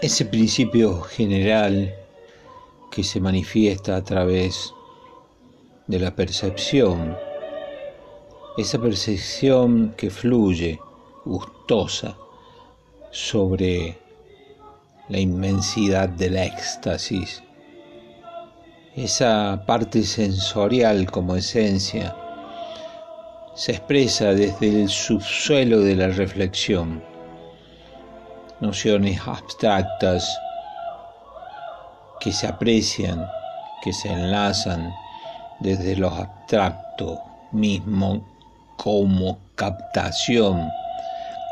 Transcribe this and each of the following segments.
Ese principio general que se manifiesta a través de la percepción, esa percepción que fluye gustosa sobre la inmensidad del éxtasis, esa parte sensorial como esencia, se expresa desde el subsuelo de la reflexión, nociones abstractas que se aprecian, que se enlazan desde lo abstracto mismo como captación,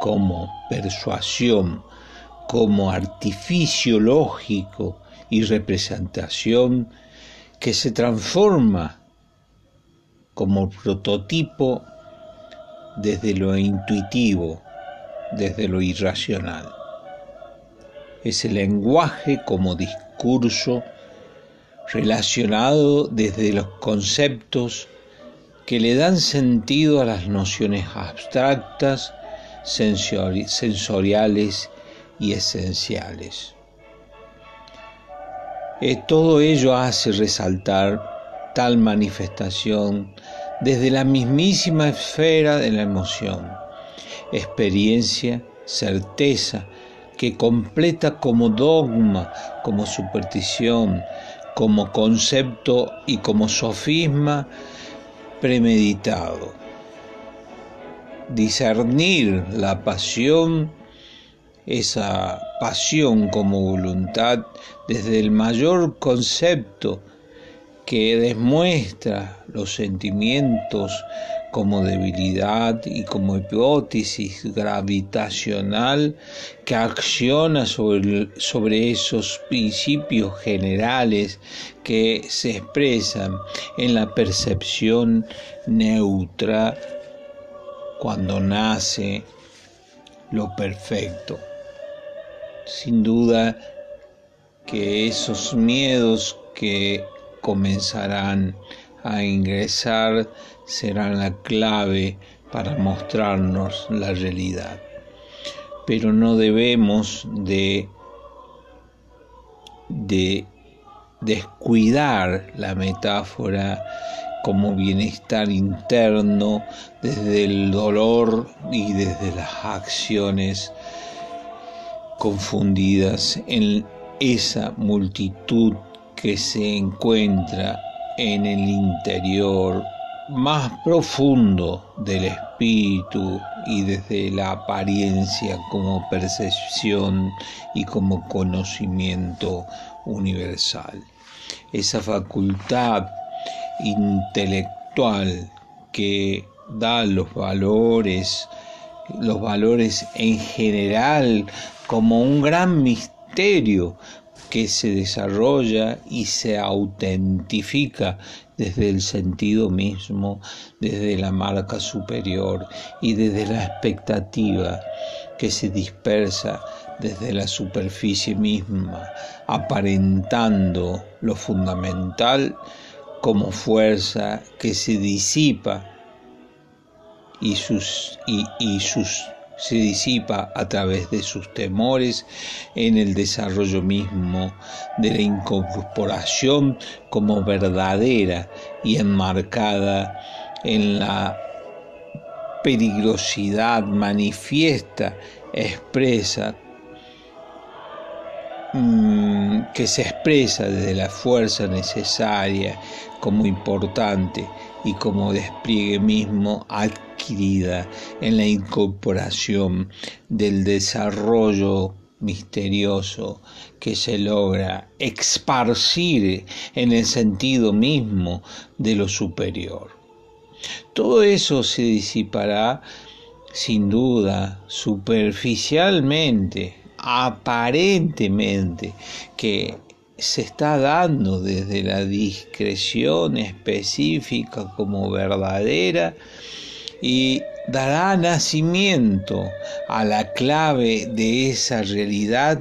como persuasión, como artificio lógico y representación que se transforma como prototipo desde lo intuitivo, desde lo irracional. Es el lenguaje como discurso relacionado desde los conceptos que le dan sentido a las nociones abstractas, sensoriales y esenciales. Eh, todo ello hace resaltar tal manifestación desde la mismísima esfera de la emoción, experiencia, certeza, que completa como dogma, como superstición, como concepto y como sofisma premeditado. Discernir la pasión, esa pasión como voluntad, desde el mayor concepto que demuestra los sentimientos como debilidad y como hipótesis gravitacional que acciona sobre, esos principios generales que se expresan en la percepción neutra cuando nace lo perfecto. Sin duda que esos miedos que comenzarán a ingresar serán la clave para mostrarnos la realidad. Pero no debemos de, de descuidar la metáfora como bienestar interno desde el dolor y desde las acciones confundidas en esa multitud que se encuentra en el interior más profundo del espíritu y desde la apariencia como percepción y como conocimiento universal. Esa facultad intelectual que da los valores, los valores en general como un gran misterio que se desarrolla y se autentifica desde el sentido mismo, desde la marca superior y desde la expectativa que se dispersa desde la superficie misma, aparentando lo fundamental como fuerza que se disipa y sus, y, sus se disipa a través de sus temores en el desarrollo mismo de la incorporación como verdadera y enmarcada en la peligrosidad manifiesta, expresa, que se expresa desde la fuerza necesaria como importante y como despliegue mismo adquirida en la incorporación del desarrollo misterioso que se logra esparcir en el sentido mismo de lo superior. Todo eso se disipará sin duda superficialmente, aparentemente, que se está dando desde la discreción específica como verdadera y dará nacimiento a la clave de esa realidad,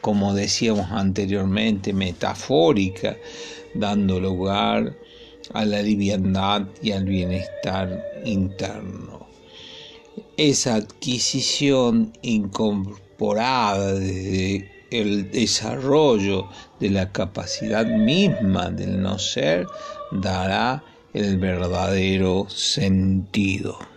como decíamos anteriormente, metafórica, dando lugar a la liviandad y al bienestar interno. esa adquisición incorporada desde el desarrollo de la capacidad misma del no ser dará el verdadero sentido.